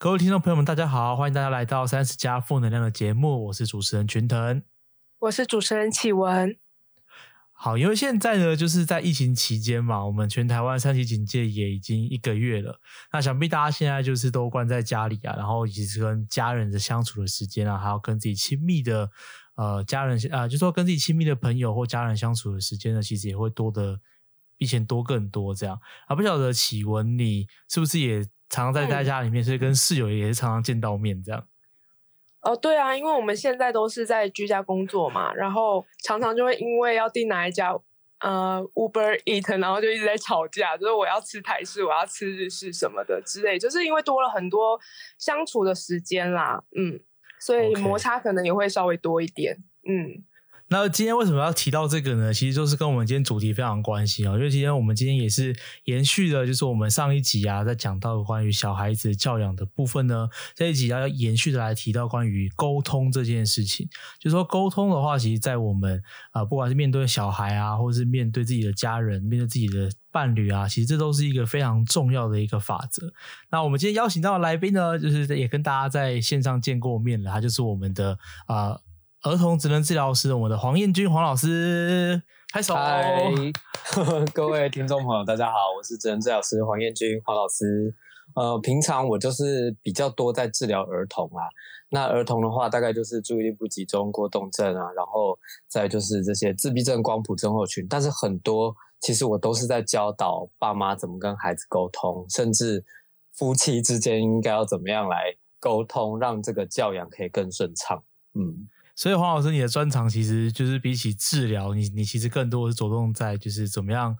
各位听众朋友们，大家好，欢迎大家来到三十加负能量的节目，我是主持人群腾，我是主持人启文。好，因为现在呢，就是在疫情期间嘛，我们全台湾三级警戒也已经一个月了。那想必大家现在就是都关在家里啊，然后以及跟家人的相处的时间啊，还有跟自己亲密的呃家人啊，就说跟自己亲密的朋友或家人相处的时间呢，其实也会多的比以前多更多这样。啊，不晓得启文你是不是也常常在在家里面，所以跟室友也是常常见到面这样。哦，对啊，因为我们现在都是在居家工作嘛，然后常常就会因为要订哪一家呃 Uber Eat，然后就一直在吵架，就是我要吃台式，我要吃日式什么的之类，就是因为多了很多相处的时间啦，嗯，所以摩擦可能也会稍微多一点，嗯。那今天为什么要提到这个呢？其实就是跟我们今天主题非常关系哦。因为今天我们今天也是延续的，就是我们上一集啊，在讲到关于小孩子教养的部分呢，这一集要延续的来提到关于沟通这件事情。就说沟通的话，其实，在我们啊，不管是面对小孩啊，或者是面对自己的家人、面对自己的伴侣啊，其实这都是一个非常重要的一个法则。那我们今天邀请到的来宾呢，就是也跟大家在线上见过面了，他就是我们的啊。儿童职能治疗师，我们的黄彦君黄老师，拍手。嗨，各位听众朋友，大家好，我是职能治疗师黄彦君黄老师。呃，平常我就是比较多在治疗儿童啊。那儿童的话，大概就是注意力不集中、过动症啊，然后再就是这些自闭症、光谱症候群。但是很多其实我都是在教导爸妈怎么跟孩子沟通，甚至夫妻之间应该要怎么样来沟通，让这个教养可以更顺畅。嗯。所以黄老师，你的专长其实就是比起治疗，你你其实更多是着重在就是怎么样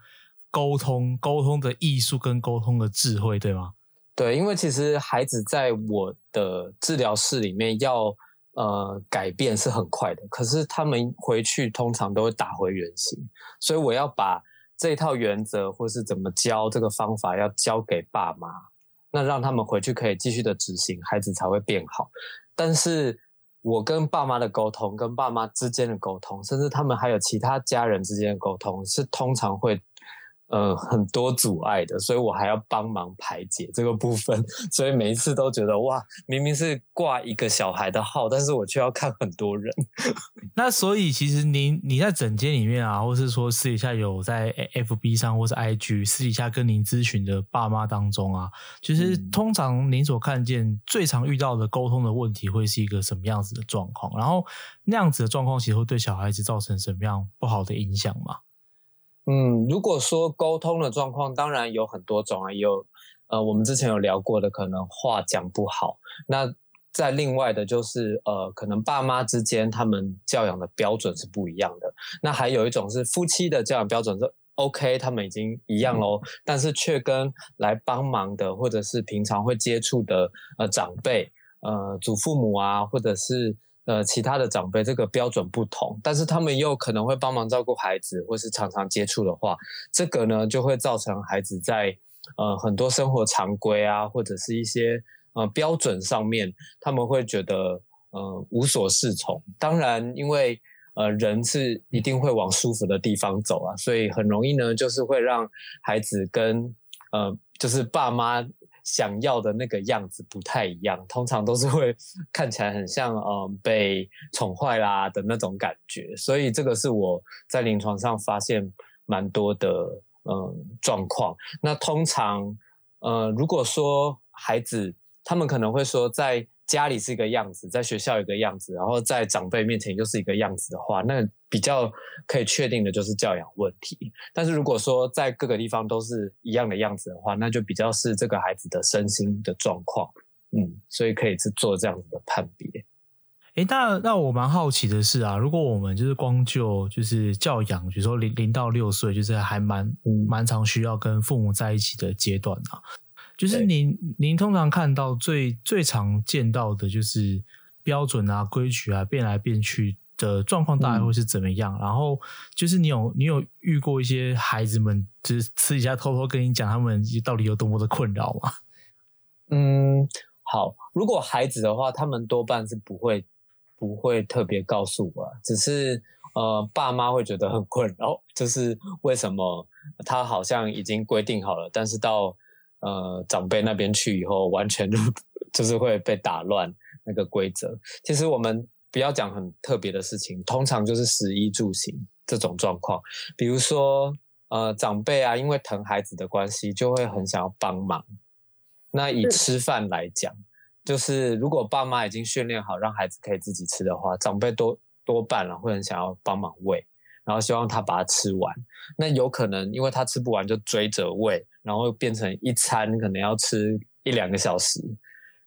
沟通、沟通的艺术跟沟通的智慧，对吗？对，因为其实孩子在我的治疗室里面要呃改变是很快的，可是他们回去通常都会打回原形，所以我要把这套原则或是怎么教这个方法要交给爸妈，那让他们回去可以继续的执行，孩子才会变好。但是。我跟爸妈的沟通，跟爸妈之间的沟通，甚至他们还有其他家人之间的沟通，是通常会。呃，很多阻碍的，所以我还要帮忙排解这个部分，所以每一次都觉得哇，明明是挂一个小孩的号，但是我却要看很多人。那所以其实您你在整间里面啊，或是说私底下有在 FB 上或是 IG 私底下跟您咨询的爸妈当中啊，其实通常您所看见最常遇到的沟通的问题会是一个什么样子的状况？然后那样子的状况其实会对小孩子造成什么样不好的影响吗？嗯，如果说沟通的状况，当然有很多种啊，有呃，我们之前有聊过的，可能话讲不好。那在另外的，就是呃，可能爸妈之间他们教养的标准是不一样的。那还有一种是夫妻的教养标准是 OK，他们已经一样喽，但是却跟来帮忙的或者是平常会接触的呃长辈、呃祖父母啊，或者是。呃，其他的长辈这个标准不同，但是他们又可能会帮忙照顾孩子，或是常常接触的话，这个呢就会造成孩子在呃很多生活常规啊，或者是一些呃标准上面，他们会觉得呃无所适从。当然，因为呃人是一定会往舒服的地方走啊，所以很容易呢就是会让孩子跟呃就是爸妈。想要的那个样子不太一样，通常都是会 看起来很像嗯被宠坏啦的那种感觉，所以这个是我在临床上发现蛮多的嗯状况。那通常呃如果说孩子他们可能会说在。家里是一个样子，在学校一个样子，然后在长辈面前又是一个样子的话，那比较可以确定的就是教养问题。但是如果说在各个地方都是一样的样子的话，那就比较是这个孩子的身心的状况。嗯，所以可以是做这样子的判别。哎，那那我蛮好奇的是啊，如果我们就是光就就是教养，比如说零零到六岁，就是还蛮蛮常需要跟父母在一起的阶段啊。就是您，您通常看到最最常见到的，就是标准啊、规矩啊变来变去的状况，大概会是怎么样？然后就是你有你有遇过一些孩子们，就是私底下偷偷跟你讲他们到底有多么的困扰吗？嗯，好，如果孩子的话，他们多半是不会不会特别告诉我，只是呃，爸妈会觉得很困扰，就是为什么他好像已经规定好了，但是到呃，长辈那边去以后，完全就 就是会被打乱那个规则。其实我们不要讲很特别的事情，通常就是食衣住行这种状况，比如说呃长辈啊，因为疼孩子的关系，就会很想要帮忙。那以吃饭来讲，就是如果爸妈已经训练好让孩子可以自己吃的话，长辈多多半了会很想要帮忙喂，然后希望他把它吃完。那有可能因为他吃不完就追着喂，然后变成一餐可能要吃一两个小时。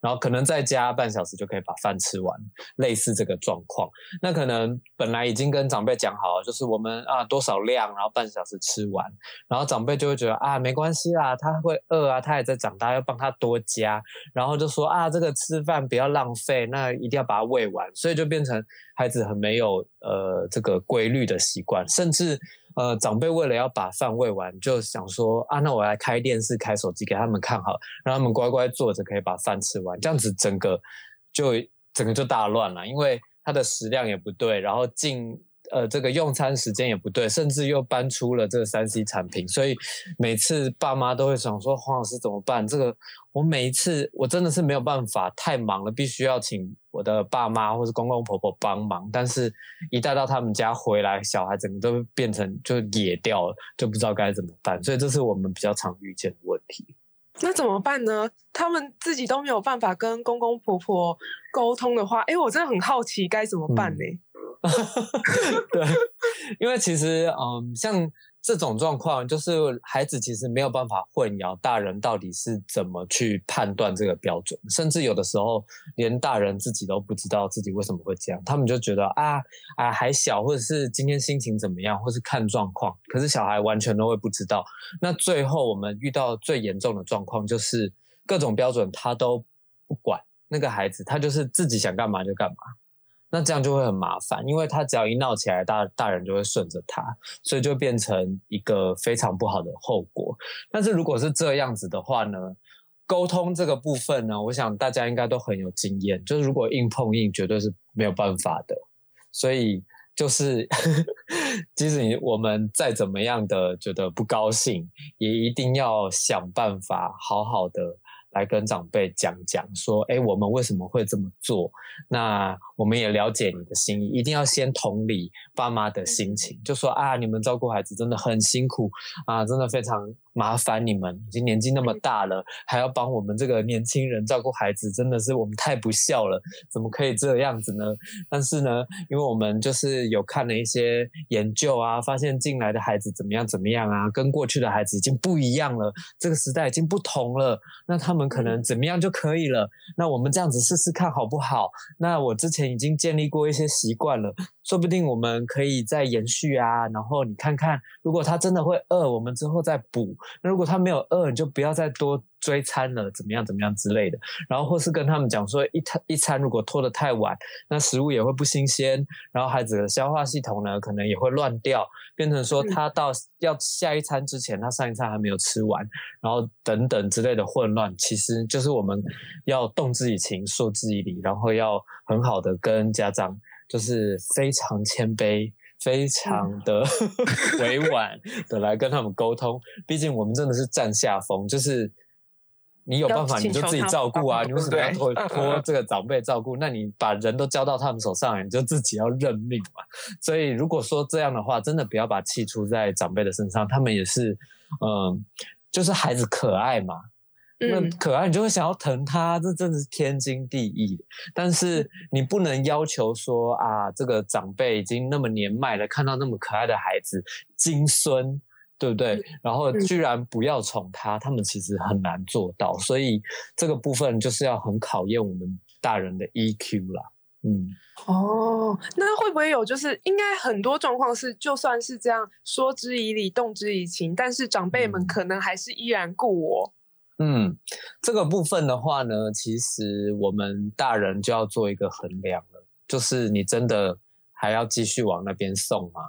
然后可能再加半小时就可以把饭吃完，类似这个状况。那可能本来已经跟长辈讲好了，就是我们啊多少量，然后半小时吃完。然后长辈就会觉得啊没关系啦，他会饿啊，他也在长大，要帮他多加。然后就说啊这个吃饭不要浪费，那一定要把它喂完。所以就变成孩子很没有呃这个规律的习惯，甚至。呃，长辈为了要把饭喂完，就想说啊，那我来开电视、开手机给他们看好，让他们乖乖坐着，可以把饭吃完。这样子整个就整个就大乱了，因为他的食量也不对，然后进。呃，这个用餐时间也不对，甚至又搬出了这个三 C 产品，所以每次爸妈都会想说：“黄老师怎么办？”这个我每一次我真的是没有办法，太忙了，必须要请我的爸妈或是公公婆婆帮忙。但是，一带到他们家回来，小孩整个都变成就野掉了，就不知道该怎么办。所以，这是我们比较常遇见的问题。那怎么办呢？他们自己都没有办法跟公公婆婆沟通的话，哎，我真的很好奇该怎么办呢？对，因为其实，嗯，像这种状况，就是孩子其实没有办法混淆大人到底是怎么去判断这个标准，甚至有的时候连大人自己都不知道自己为什么会这样，他们就觉得啊啊还小，或者是今天心情怎么样，或是看状况，可是小孩完全都会不知道。那最后我们遇到最严重的状况，就是各种标准他都不管，那个孩子他就是自己想干嘛就干嘛。那这样就会很麻烦，因为他只要一闹起来，大大人就会顺着他，所以就变成一个非常不好的后果。但是如果是这样子的话呢，沟通这个部分呢，我想大家应该都很有经验，就是如果硬碰硬，绝对是没有办法的。所以就是，即使你我们再怎么样的觉得不高兴，也一定要想办法好好的。来跟长辈讲讲，说，哎，我们为什么会这么做？那我们也了解你的心意，一定要先同理爸妈的心情，就说啊，你们照顾孩子真的很辛苦啊，真的非常。麻烦你们，已经年纪那么大了，还要帮我们这个年轻人照顾孩子，真的是我们太不孝了，怎么可以这样子呢？但是呢，因为我们就是有看了一些研究啊，发现进来的孩子怎么样怎么样啊，跟过去的孩子已经不一样了，这个时代已经不同了，那他们可能怎么样就可以了？那我们这样子试试看好不好？那我之前已经建立过一些习惯了。说不定我们可以再延续啊，然后你看看，如果他真的会饿，我们之后再补；那如果他没有饿，你就不要再多。追餐了，怎么样？怎么样之类的，然后或是跟他们讲说，一餐一餐如果拖得太晚，那食物也会不新鲜，然后孩子的消化系统呢，可能也会乱掉，变成说他到要下一餐之前，他上一餐还没有吃完，然后等等之类的混乱，其实就是我们要动之以情，说之以理，然后要很好的跟家长，就是非常谦卑。非常的 委婉的来跟他们沟通，毕竟我们真的是占下风，就是你有办法你就自己照顾啊，你为什么要托托 这个长辈照顾？那你把人都交到他们手上，你就自己要认命嘛。所以如果说这样的话，真的不要把气出在长辈的身上，他们也是，嗯，就是孩子可爱嘛。那可爱，你就会想要疼他，这真的是天经地义。但是 你不能要求说啊，这个长辈已经那么年迈了，看到那么可爱的孩子，金孙，对不对？然后居然不要宠他，他们其实很难做到。所以这个部分就是要很考验我们大人的 EQ 啦。嗯，哦，那会不会有就是应该很多状况是，就算是这样说之以理，动之以情，但是长辈们可能还是依然顾我。嗯，这个部分的话呢，其实我们大人就要做一个衡量了，就是你真的还要继续往那边送吗？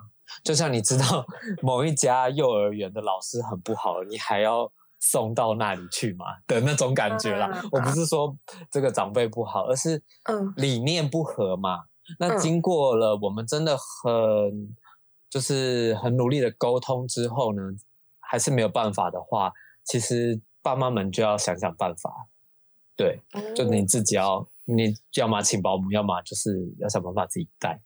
就像你知道 某一家幼儿园的老师很不好，你还要送到那里去吗？的那种感觉啦。我不是说这个长辈不好，而是理念不合嘛。那经过了我们真的很就是很努力的沟通之后呢，还是没有办法的话，其实。爸妈们就要想想办法，对，就你自己要，你要么请保姆，要么就是要想办法自己带。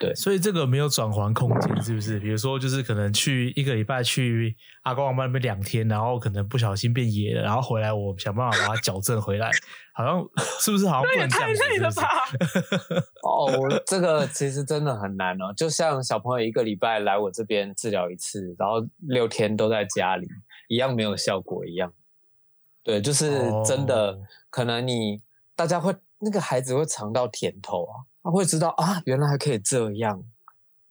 对，所以这个没有转换空间，是不是？比如说，就是可能去一个礼拜去阿公阿妈那边两天，然后可能不小心变野了，然后回来我想办法把它矫正回来，好像是不是？好像不能这样子，是不是？哦，这个其实真的很难哦。就像小朋友一个礼拜来我这边治疗一次，然后六天都在家里，一样没有效果一样。对，就是真的，可能你大家会那个孩子会尝到甜头啊。他会知道啊，原来还可以这样，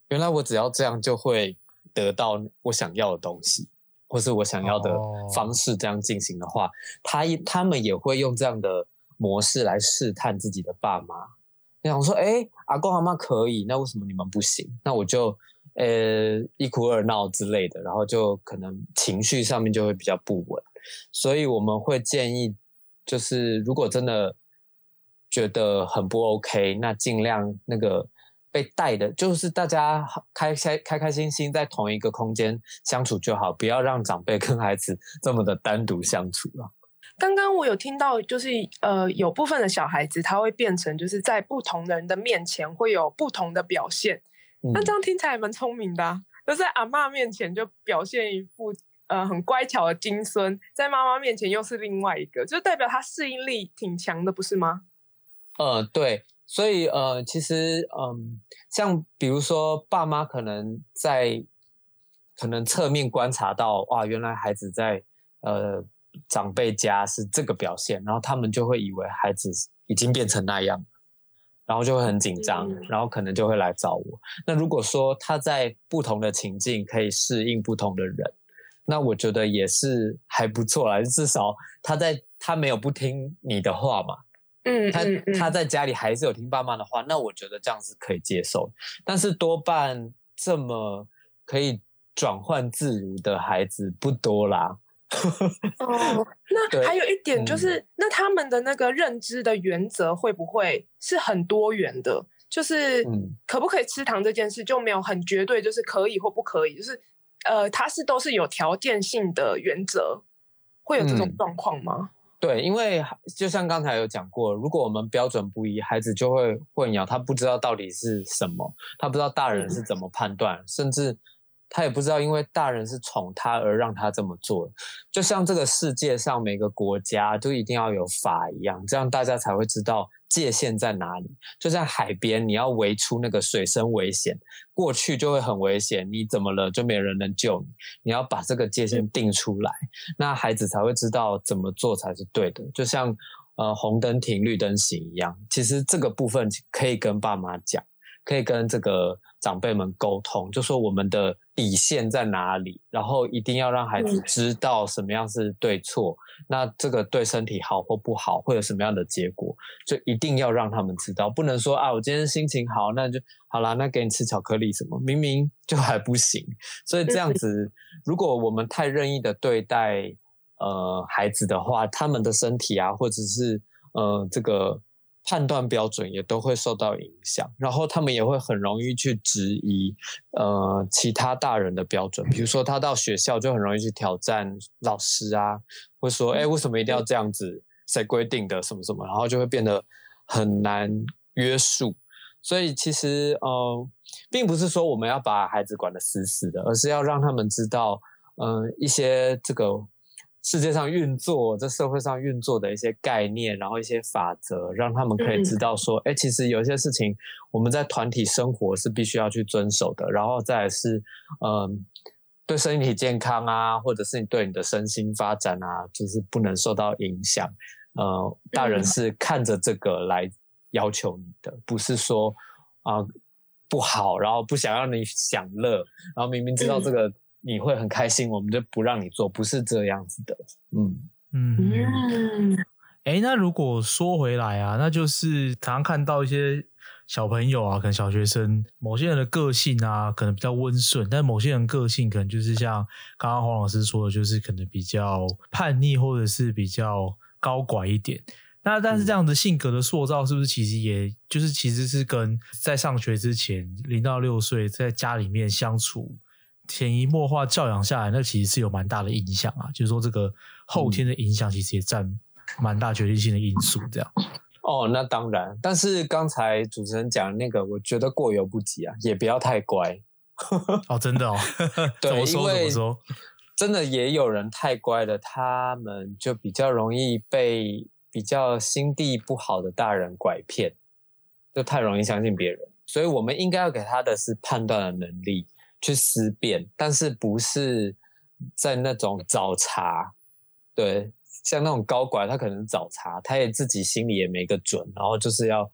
原来我只要这样就会得到我想要的东西，或是我想要的方式这样进行的话，他他们也会用这样的模式来试探自己的爸妈。你想说，哎，阿公阿妈可以，那为什么你们不行？那我就呃一哭二闹之类的，然后就可能情绪上面就会比较不稳。所以我们会建议，就是如果真的。觉得很不 OK，那尽量那个被带的，就是大家开开开开心心在同一个空间相处就好，不要让长辈跟孩子这么的单独相处了。刚刚我有听到，就是呃，有部分的小孩子他会变成就是在不同人的面前会有不同的表现，那这样听起来蛮聪明的，就在阿妈面前就表现一副呃很乖巧的金孙，在妈妈面前又是另外一个，就代表他适应力挺强的，不是吗？呃，对，所以呃，其实嗯，像比如说爸妈可能在可能侧面观察到，哇，原来孩子在呃长辈家是这个表现，然后他们就会以为孩子已经变成那样，然后就会很紧张，然后可能就会来找我。那如果说他在不同的情境可以适应不同的人，那我觉得也是还不错啦，至少他在他没有不听你的话嘛。嗯，他他在家里还是有听爸妈的话，那我觉得这样是可以接受。但是多半这么可以转换自如的孩子不多啦。哦，那还有一点就是，那他们的那个认知的原则会不会是很多元的？就是可不可以吃糖这件事就没有很绝对，就是可以或不可以，就是呃，他是都是有条件性的原则，会有这种状况吗？对，因为就像刚才有讲过，如果我们标准不一，孩子就会混淆，他不知道到底是什么，他不知道大人是怎么判断，甚至他也不知道，因为大人是宠他而让他这么做。就像这个世界上每个国家都一定要有法一样，这样大家才会知道。界限在哪里？就像海边，你要围出那个水深危险，过去就会很危险。你怎么了，就没人能救你。你要把这个界限定出来，那孩子才会知道怎么做才是对的。就像呃红灯停，绿灯行一样。其实这个部分可以跟爸妈讲，可以跟这个长辈们沟通，就说我们的底线在哪里，然后一定要让孩子知道什么样是对错。那这个对身体好或不好，会有什么样的结果？就一定要让他们知道，不能说啊，我今天心情好，那就好啦，那给你吃巧克力什么？明明 就还不行。所以这样子，如果我们太任意的对待呃孩子的话，他们的身体啊，或者是呃这个。判断标准也都会受到影响，然后他们也会很容易去质疑，呃，其他大人的标准。比如说，他到学校就很容易去挑战老师啊，会说：“哎，为什么一定要这样子？谁规定的？什么什么？”然后就会变得很难约束。所以，其实，呃，并不是说我们要把孩子管得死死的，而是要让他们知道，嗯，一些这个。世界上运作，在社会上运作的一些概念，然后一些法则，让他们可以知道说，哎，其实有些事情我们在团体生活是必须要去遵守的。然后再是，嗯，对身体健康啊，或者是你对你的身心发展啊，就是不能受到影响。呃，大人是看着这个来要求你的，不是说啊不好，然后不想让你享乐，然后明明知道这个。你会很开心，我们就不让你做，不是这样子的。嗯嗯，哎，那如果说回来啊，那就是常常看到一些小朋友啊，可能小学生，某些人的个性啊，可能比较温顺，但某些人个性可能就是像刚刚黄老师说的，就是可能比较叛逆，或者是比较高拐一点。那但是这样的性格的塑造，是不是其实也就是其实是跟在上学之前零到六岁在家里面相处？潜移默化教养下来，那其实是有蛮大的影响啊。就是说，这个后天的影响其实也占蛮大决定性的因素。这样哦，那当然。但是刚才主持人讲那个，我觉得过犹不及啊，也不要太乖。哦，真的哦，对，因为说真的也有人太乖了，他们就比较容易被比较心地不好的大人拐骗，就太容易相信别人。所以我们应该要给他的是判断的能力，去思辨，但是不是在那种找茬。对，像那种高管，他可能找茬，他也自己心里也没个准，然后就是要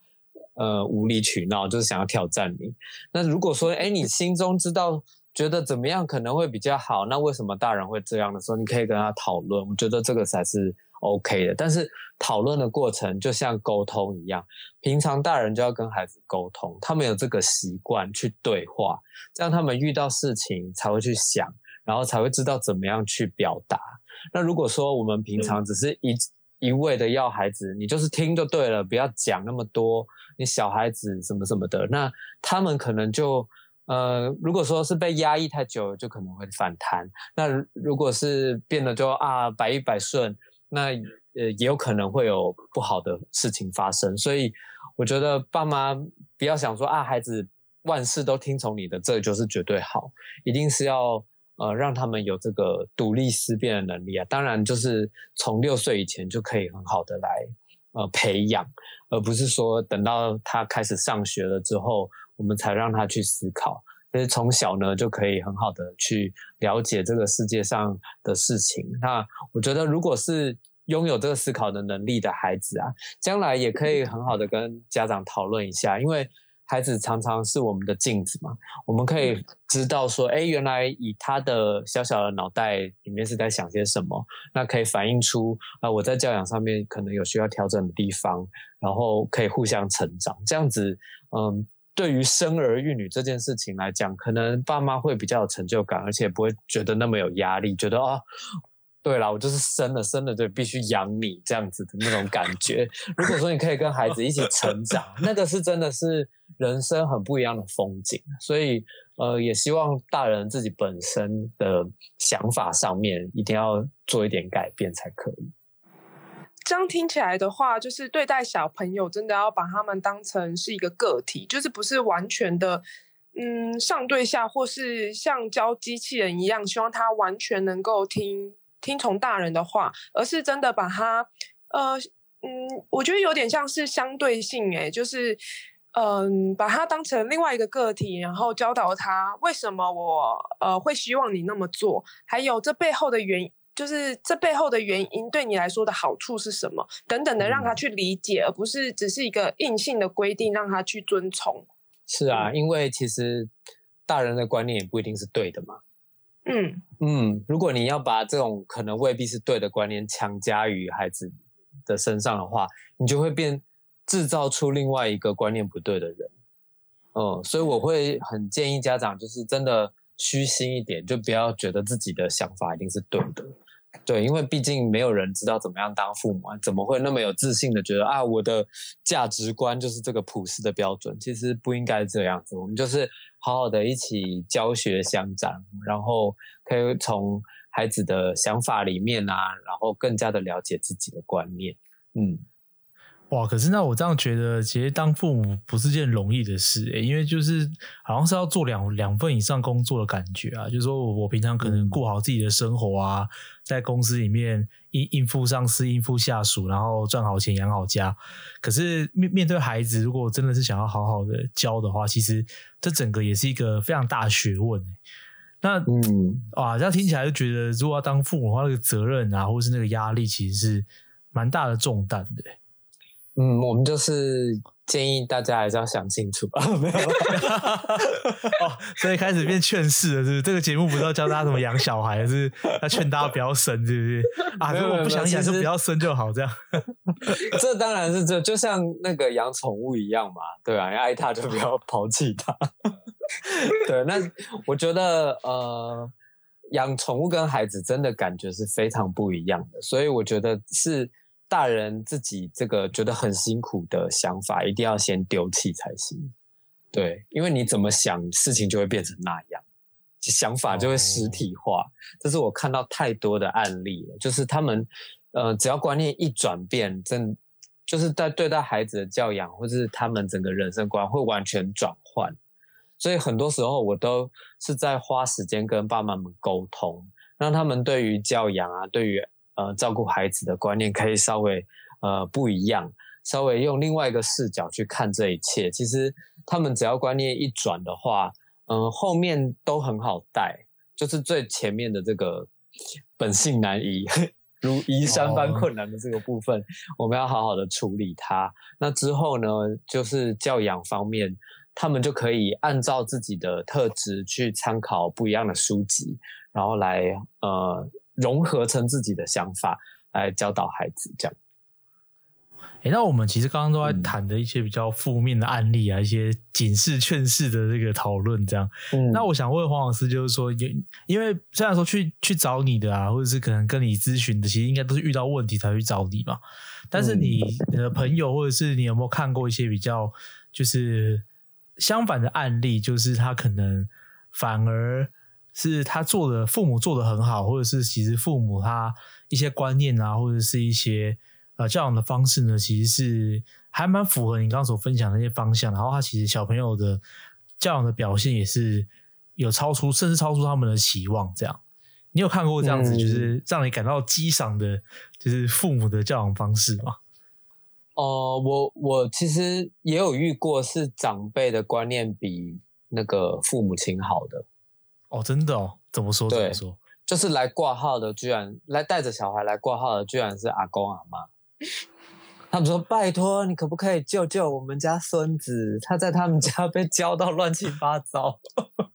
呃无理取闹，就是想要挑战你。那如果说，哎，你心中知道觉得怎么样可能会比较好，那为什么大人会这样的时候，你可以跟他讨论。我觉得这个才是。OK 的，但是讨论的过程就像沟通一样，平常大人就要跟孩子沟通，他们有这个习惯去对话，这样他们遇到事情才会去想，然后才会知道怎么样去表达。那如果说我们平常只是一一味的要孩子，你就是听就对了，不要讲那么多，你小孩子什么什么的，那他们可能就呃，如果说是被压抑太久，就可能会反弹。那如果是变得就啊百依百顺。那呃也有可能会有不好的事情发生，所以我觉得爸妈不要想说啊，孩子万事都听从你的，这就是绝对好，一定是要呃让他们有这个独立思辨的能力啊。当然，就是从六岁以前就可以很好的来呃培养，而不是说等到他开始上学了之后，我们才让他去思考。其实从小呢就可以很好的去了解这个世界上的事情。那我觉得，如果是拥有这个思考的能力的孩子啊，将来也可以很好的跟家长讨论一下，因为孩子常常是我们的镜子嘛。我们可以知道说，哎，原来以他的小小的脑袋里面是在想些什么，那可以反映出啊，我在教养上面可能有需要调整的地方，然后可以互相成长。这样子，嗯。对于生儿育女这件事情来讲，可能爸妈会比较有成就感，而且不会觉得那么有压力，觉得哦，对了，我就是生了，生了就必须养你这样子的那种感觉。如果说你可以跟孩子一起成长，那个是真的是人生很不一样的风景。所以，呃，也希望大人自己本身的想法上面一定要做一点改变才可以。这样听起来的话，就是对待小朋友，真的要把他们当成是一个个体，就是不是完全的，嗯，上对下，或是像教机器人一样，希望他完全能够听听从大人的话，而是真的把他，呃，嗯，我觉得有点像是相对性，诶，就是，嗯，把他当成另外一个个体，然后教导他为什么我，呃，会希望你那么做，还有这背后的原因。就是这背后的原因对你来说的好处是什么？等等的，让他去理解，而不是只是一个硬性的规定让他去遵从。是啊，因为其实大人的观念也不一定是对的嘛。嗯嗯，如果你要把这种可能未必是对的观念强加于孩子的身上的话，你就会变制造出另外一个观念不对的人。嗯，所以我会很建议家长，就是真的虚心一点，就不要觉得自己的想法一定是对的。对，因为毕竟没有人知道怎么样当父母，怎么会那么有自信的觉得啊，我的价值观就是这个普世的标准？其实不应该这样子，我们就是好好的一起教学相长，然后可以从孩子的想法里面啊，然后更加的了解自己的观念，嗯。哇，可是那我这样觉得，其实当父母不是件容易的事诶，因为就是好像是要做两两份以上工作的感觉啊。就是说我平常可能过好自己的生活啊，在公司里面应应付上司、应付下属，然后赚好钱养好家。可是面面对孩子，如果真的是想要好好的教的话，其实这整个也是一个非常大的学问。那嗯，哇，这样听起来就觉得，如果要当父母的话，那个责任啊，或是那个压力，其实是蛮大的重担的。嗯，我们就是建议大家还是要想清楚吧，没有 哦，所以开始变劝世了，是不是？这个节目不是要教大家怎么养小孩，是要劝大家不要生，是不是？啊，如果不想养就不要生就好，这样。这当然是这，就像那个养宠物一样嘛，对啊，爱它就不要抛弃它。对，那我觉得呃，养宠物跟孩子真的感觉是非常不一样的，所以我觉得是。大人自己这个觉得很辛苦的想法，一定要先丢弃才行。对，因为你怎么想，事情就会变成那样，想法就会实体化。这是我看到太多的案例了，就是他们呃，只要观念一转变，真就是在对待孩子的教养，或是他们整个人生观会完全转换。所以很多时候我都是在花时间跟爸妈们沟通，让他们对于教养啊，对于呃照顾孩子的观念可以稍微呃不一样，稍微用另外一个视角去看这一切。其实他们只要观念一转的话，嗯，后面都很好带，就是最前面的这个本性难移。如移山般困难的这个部分，我们要好好的处理它。那之后呢，就是教养方面，他们就可以按照自己的特质去参考不一样的书籍，然后来呃融合成自己的想法来教导孩子，这样。哎，那我们其实刚刚都在谈的一些比较负面的案例啊，一些警示劝示的这个讨论，这样。嗯，那我想问黄老师，就是说，因因为虽然说去去找你的啊，或者是可能跟你咨询的，其实应该都是遇到问题才去找你嘛。但是你的朋友，或者是你有没有看过一些比较就是相反的案例，就是他可能反而是他做的父母做的很好，或者是其实父母他一些观念啊，或者是一些。呃，教养的方式呢，其实是还蛮符合你刚刚所分享的那些方向。然后，他其实小朋友的教养的表现也是有超出，甚至超出他们的期望。这样，你有看过这样子，就是让你感到激赏的，就是父母的教养方式吗？哦，我我其实也有遇过，是长辈的观念比那个父母亲好的。哦，真的哦？怎么说？怎么说？就是来挂号的，居然来带着小孩来挂号的，居然是阿公阿妈。他们说：“拜托，你可不可以救救我们家孙子？他在他们家被教到乱七八糟。”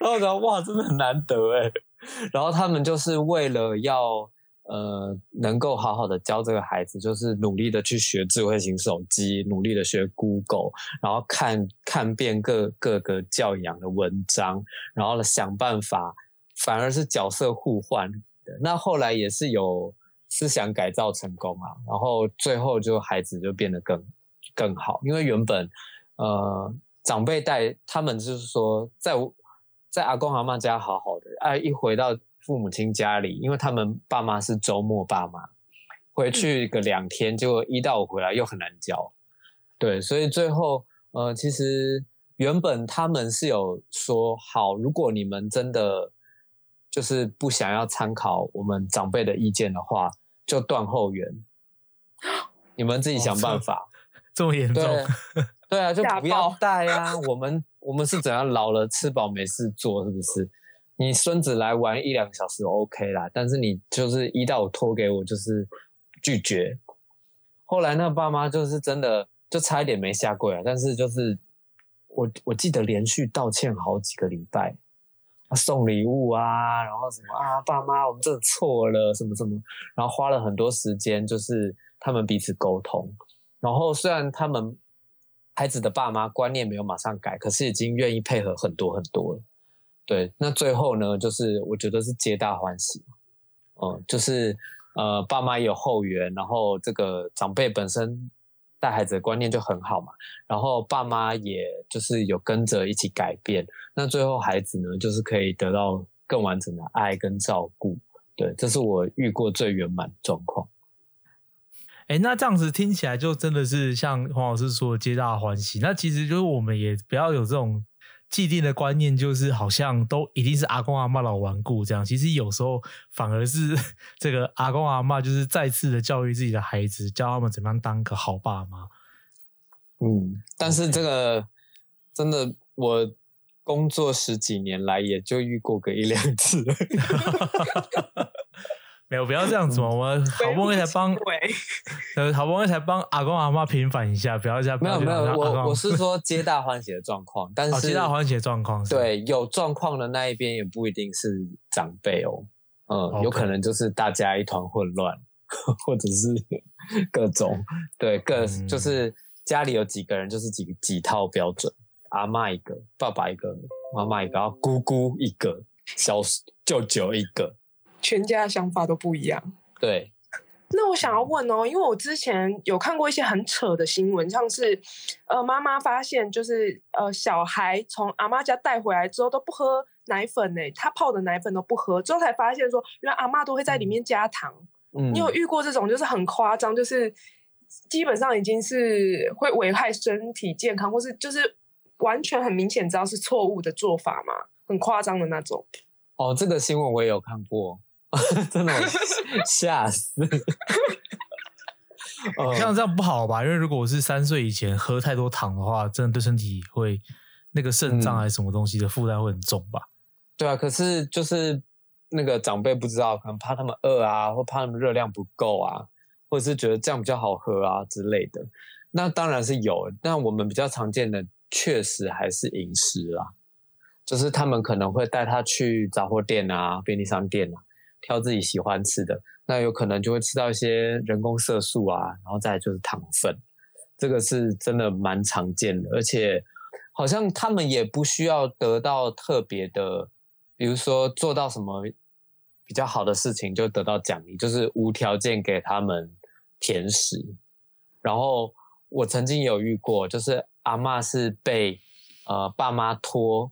然后我讲：“哇，真的很难得哎。”然后他们就是为了要呃，能够好好的教这个孩子，就是努力的去学智慧型手机，努力的学 Google，然后看看遍各各个教养的文章，然后呢想办法，反而是角色互换的。那后来也是有。思想改造成功啊，然后最后就孩子就变得更更好，因为原本呃长辈带他们就是说在在阿公阿妈家好好的，哎一回到父母亲家里，因为他们爸妈是周末爸妈，回去个两天结果一到我回来又很难教，对，所以最后呃其实原本他们是有说好，如果你们真的就是不想要参考我们长辈的意见的话。就断后援，你们自己想办法。这么严重？对啊，就不要带啊。我们我们是怎样老了吃饱没事做，是不是？你孙子来玩一两个小时 OK 啦，但是你就是一到五拖给我，就是拒绝。后来那爸妈就是真的就差一点没下跪啊，但是就是我我记得连续道歉好几个礼拜。送礼物啊，然后什么啊，爸妈，我们真的错了，什么什么，然后花了很多时间，就是他们彼此沟通。然后虽然他们孩子的爸妈观念没有马上改，可是已经愿意配合很多很多了。对，那最后呢，就是我觉得是皆大欢喜。嗯，就是呃，爸妈也有后援，然后这个长辈本身。带孩子的观念就很好嘛，然后爸妈也就是有跟着一起改变，那最后孩子呢，就是可以得到更完整的爱跟照顾。对，这是我遇过最圆满的状况。哎，那这样子听起来就真的是像黄老师说的皆大欢喜。那其实就是我们也不要有这种。既定的观念就是好像都一定是阿公阿妈老顽固这样，其实有时候反而是 这个阿公阿妈就是再次的教育自己的孩子，教他们怎么样当个好爸妈。嗯，但是这个真的我工作十几年来也就遇过个一两次。没有，不要这样子嘛！我们好不容易才帮，呃，好不容易才帮阿公阿妈平反一下，不要这样。没有没有，我我是说皆大欢喜的状况，但是皆大欢喜的状况，对，有状况的那一边也不一定是长辈哦，嗯，有可能就是大家一团混乱，或者是各种对各就是家里有几个人就是几几套标准，阿妈一个，爸爸一个，妈妈一个，然后姑姑一个，小舅舅一个。全家的想法都不一样。对，那我想要问哦，因为我之前有看过一些很扯的新闻，像是呃妈妈发现就是呃小孩从阿妈家带回来之后都不喝奶粉呢、他泡的奶粉都不喝，之后才发现说，原来阿妈都会在里面加糖。嗯你有遇过这种就是很夸张，就是基本上已经是会危害身体健康，或是就是完全很明显知道是错误的做法吗？很夸张的那种。哦，这个新闻我也有看过，真的我 吓死。呃像这样不好吧？因为如果我是三岁以前喝太多糖的话，真的对身体会那个肾脏嗯还是什么东西的负担会很重吧？对啊，可是就是那个长辈不知道，可能怕他们饿啊，或怕他们热量不够啊，或者是觉得这样比较好喝啊之类的。那当然是有，但我们比较常见的确实还是饮食啦，就是他们可能会带他去杂货店啊、便利商店啊，挑自己喜欢吃的，那有可能就会吃到一些人工色素啊，然后再就是糖分，这个是真的蛮常见的，而且好像他们也不需要得到特别的，比如说做到什么比较好的事情就得到奖励，就是无条件给他们甜食。然后我曾经有遇过，就是阿嬷是被呃爸妈托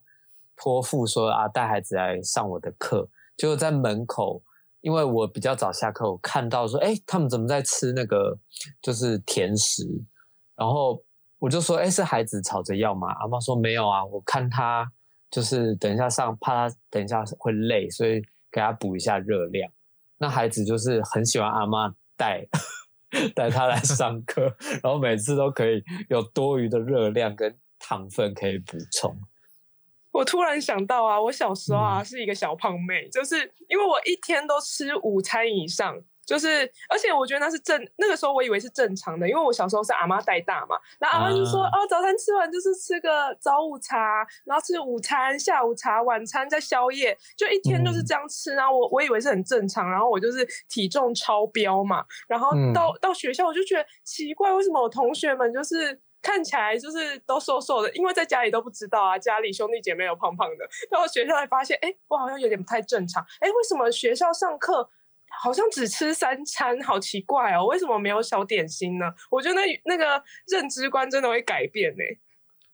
托付说啊带孩子来上我的课，就在门口，因为我比较早下课，我看到说，哎，他们怎么在吃那个就是甜食？然后我就说，哎，是孩子吵着要吗？阿妈说没有啊，我看他就是等一下上，怕他等一下会累，所以给他补一下热量。那孩子就是很喜欢阿妈带 带他来上课，然后每次都可以有多余的热量跟糖分可以补充。我突然想到啊，我小时候啊、嗯是一个小胖妹，就是因为我一天都吃午餐以上，就是而且我觉得那是正那个时候我以为是正常的，因为我小时候是阿妈带大嘛，然后阿妈就说、啊哦早餐吃完就是吃个早午茶，然后吃午餐、下午茶、晚餐再宵夜，就一天就是这样吃。然后我我以为是很正常，然后我就是体重超标嘛，然后嗯到、到学校我就觉得奇怪，为什么我同学们就是。看起来就是都瘦瘦的，因为在家里都不知道啊，家里兄弟姐妹有胖胖的，到学校才发现，哎，我好像有点不太正常，哎，为什么学校上课好像只吃三餐，好奇怪哦，为什么没有小点心呢？我觉得那那个认知观真的会改变呢、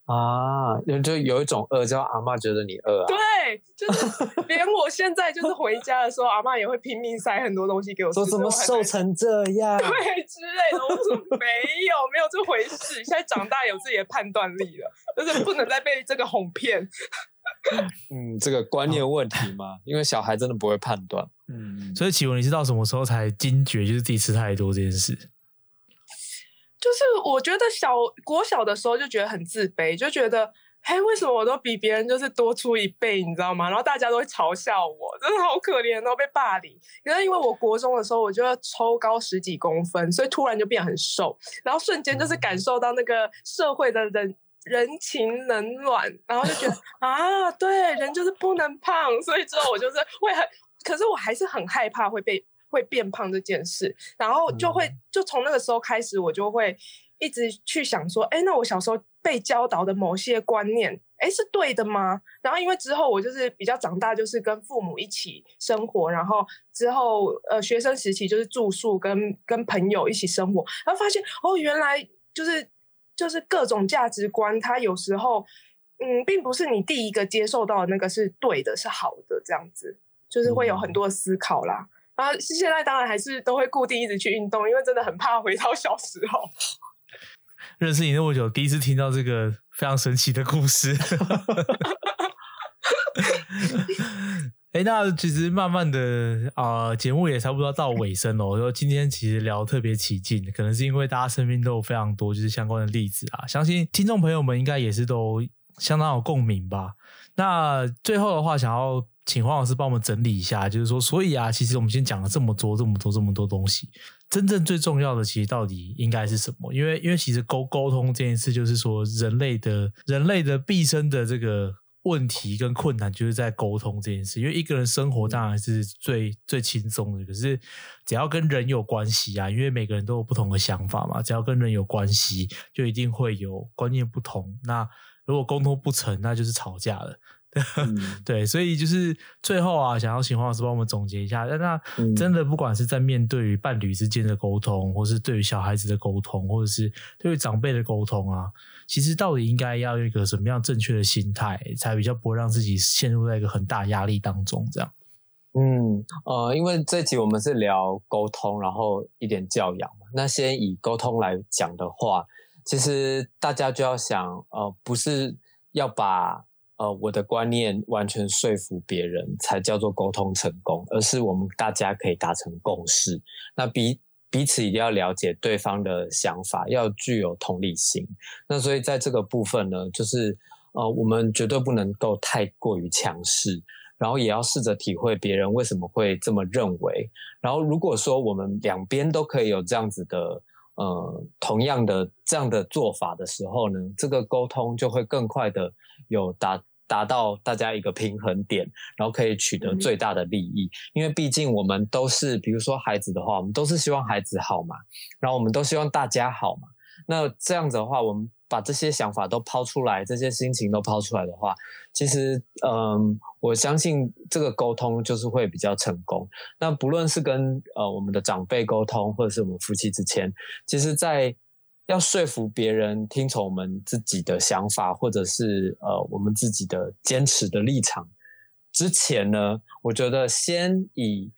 啊，就就有一种饿，叫阿妈觉得你饿啊，对，就是连我现在就是回家的时候，阿妈也会拼命塞很多东西给我吃，说怎么瘦成这样？对之类的，我说没有，没有这回事。现在长大有自己的判断力了，就是不能再被这个哄骗。嗯，这个观念问题嘛，因为小孩真的不会判断。嗯，所以启文，你是到什么时候才惊觉就是自己吃太多这件事？就是我觉得小国小的时候就觉得很自卑，就觉得。嘿，为什么我都比别人就是多出一倍，你知道吗？然后大家都会嘲笑我，真的好可怜哦，被霸凌。可是因为我国中的时候，我就要抽高十几公分，所以突然就变很瘦，然后瞬间就是感受到那个社会的人人情冷暖，然后就觉得 啊，对，人就是不能胖，所以之后我就是会很，可是我还是很害怕会被会变胖这件事，然后就会就从那个时候开始，我就会一直去想说，哎，那我小时候被教导的某些观念，哎，是对的吗？然后因为之后我就是比较长大，就是跟父母一起生活，然后之后呃学生时期就是住宿跟跟朋友一起生活，然后发现哦，原来就是就是各种价值观，它有时候嗯，并不是你第一个接受到的那个是对的，是好的，这样子就是会有很多思考啦。然后现在当然还是都会固定一直去运动，因为真的很怕回到小时候。认识你那么久，第一次听到这个非常神奇的故事。哎、那其实慢慢的啊，节、目也差不多到尾声了。我说今天其实聊得特别起劲，可能是因为大家身边都有非常多就是相关的例子啊，相信听众朋友们应该也是都相当有共鸣吧。那最后的话，想要请黄老师帮我们整理一下，就是说，所以啊，其实我们今天讲了这么多、这么多、这么多东西，真正最重要的，其实到底应该是什么？因为，因为其实沟沟通这件事，就是说人类的人类的毕生的这个问题跟困难，就是在沟通这件事。因为一个人生活当然是最最轻松的，可是只要跟人有关系啊，因为每个人都有不同的想法嘛，只要跟人有关系，就一定会有观念不同。那如果沟通不成，那就是吵架了。对，所以就是最后啊，想要请黄老师帮我们总结一下。那那真的不管是在面对于伴侣之间的沟通，或是对于小孩子的沟通，或者是对于长辈的沟通啊，其实到底应该要有一个什么样正确的心态，才比较不会让自己陷入在一个很大压力当中？这样。嗯呃，因为这集我们是聊沟通，然后一点教养嘛。那先以沟通来讲的话，其实大家就要想，呃，不是要把呃我的观念完全说服别人才叫做沟通成功，而是我们大家可以达成共识。那彼彼此一定要了解对方的想法，要具有同理心。那所以在这个部分呢，就是呃，我们绝对不能够太过于强势。然后也要试着体会别人为什么会这么认为。然后如果说我们两边都可以有这样子的呃同样的这样的做法的时候呢，这个沟通就会更快的有达达到大家一个平衡点，然后可以取得最大的利益。因为毕竟我们都是，比如说孩子的话，我们都是希望孩子好嘛，然后我们都希望大家好嘛。那这样子的话，我们。把这些想法都抛出来，这些心情都抛出来的话，其实，嗯，我相信这个沟通就是会比较成功。那不论是跟呃我们的长辈沟通，或者是我们夫妻之间，其实，在要说服别人听从我们自己的想法，或者是呃我们自己的坚持的立场之前呢，我觉得先以。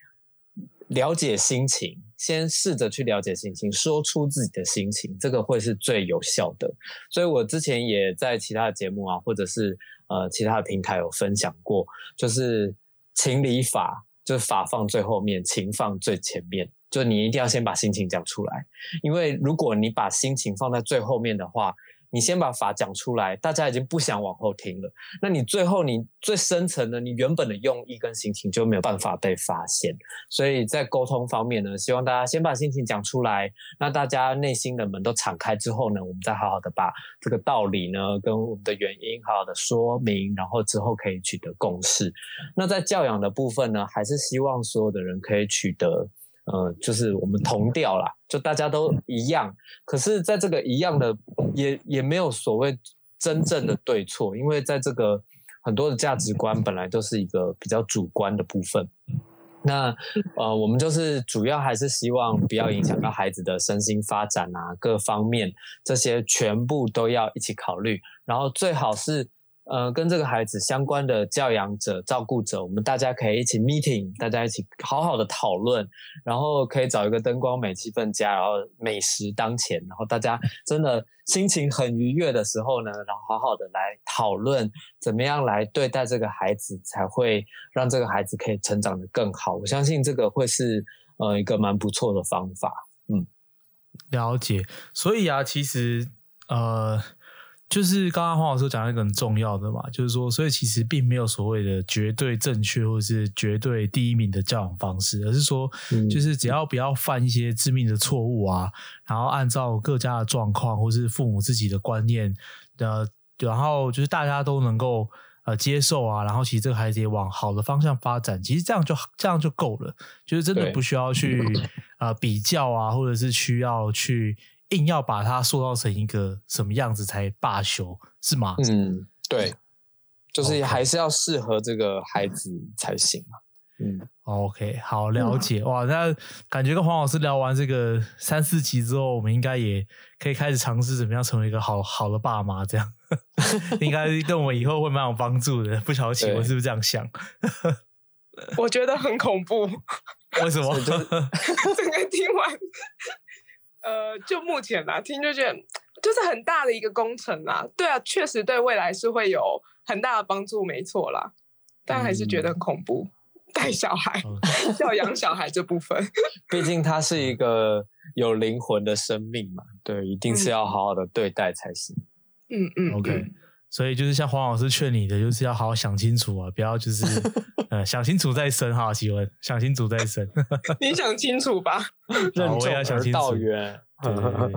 了解心情，先试着去了解心情，说出自己的心情，这个会是最有效的。所以我之前也在其他的节目啊，或者是呃其他的平台有分享过，就是情理法，就是法放最后面，情放最前面，就你一定要先把心情讲出来，因为如果你把心情放在最后面的话。你先把法讲出来，大家已经不想往后听了。那你最后你最深层的，你原本的用意跟心情就没有办法被发现。所以在沟通方面呢，希望大家先把心情讲出来，那大家内心的门都敞开之后呢，我们再好好的把这个道理呢跟我们的原因好好的说明，然后之后可以取得共识。那在教养的部分呢，还是希望所有的人可以取得。呃，就是我们同调啦，就大家都一样。可是，在这个一样的，也也没有所谓真正的对错，因为在这个很多的价值观本来都是一个比较主观的部分。那呃，我们就是主要还是希望不要影响到孩子的身心发展啊，各方面这些全部都要一起考虑，然后最好是。呃，跟这个孩子相关的教养者、照顾者，我们大家可以一起 meeting，大家一起好好的讨论，然后可以找一个灯光美、气氛佳，然后美食当前，然后大家真的心情很愉悦的时候呢，然后好好的来讨论怎么样来对待这个孩子，才会让这个孩子可以成长的更好。我相信这个会是呃一个蛮不错的方法。嗯，了解。所以啊，其实呃。就是刚刚黄老师讲一个很重要的嘛，就是说，所以其实并没有所谓的绝对正确或者是绝对第一名的教养方式，而是说，就是只要不要犯一些致命的错误啊，然后按照各家的状况或是父母自己的观念的，然后就是大家都能够呃接受啊，然后其实这个孩子也往好的方向发展，其实这样就这样就够了，就是真的不需要去 呃比较啊，或者是需要去。硬要把它塑造成一个什么样子才罢休是吗？嗯，对，就是还是要适合这个孩子才行嘛。嗯，OK，好了解哇。那感觉跟黄老师聊完这个三四集之后，我们应该也可以开始尝试怎么样成为一个好好的爸妈，这样 应该对我们以后会蛮有帮助的。不晓得启文是不是这样想？我觉得很恐怖。为什么？整 个听完。呃，就目前来听就觉得就是很大的一个工程啦。对啊，确实对未来是会有很大的帮助，没错啦。但还是觉得很恐怖，带小孩、教养小孩这部分。毕竟他是一个有灵魂的生命嘛，对，一定是要好好的对待才行。嗯嗯，OK。所以就是像黄老师劝你的，就是要好好想清楚啊，不要就是 呃想清楚再生哈，奇文想清楚再生。你想清楚吧，我也要想清楚。对对对，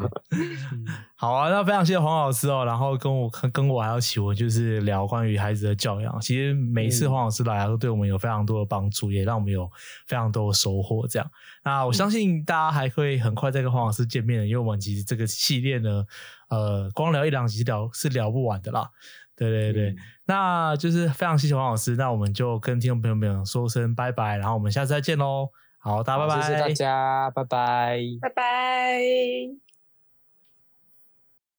好啊，那非常谢谢黄老师哦，然后跟我跟我还有启文，就是聊关于孩子的教养。其实每一次黄老师来啊，都对我们有非常多的帮助，也让我们有非常多的收获。这样，那我相信大家还会很快再跟黄老师见面的，因为我们其实这个系列呢，呃，光聊一两集聊是聊不完的啦。对对对，嗯那就是非常谢谢黄老师，那我们就跟听众朋友们说声拜拜，然后我们下次再见喽。好，大家拜拜，谢谢大家，拜拜。拜拜。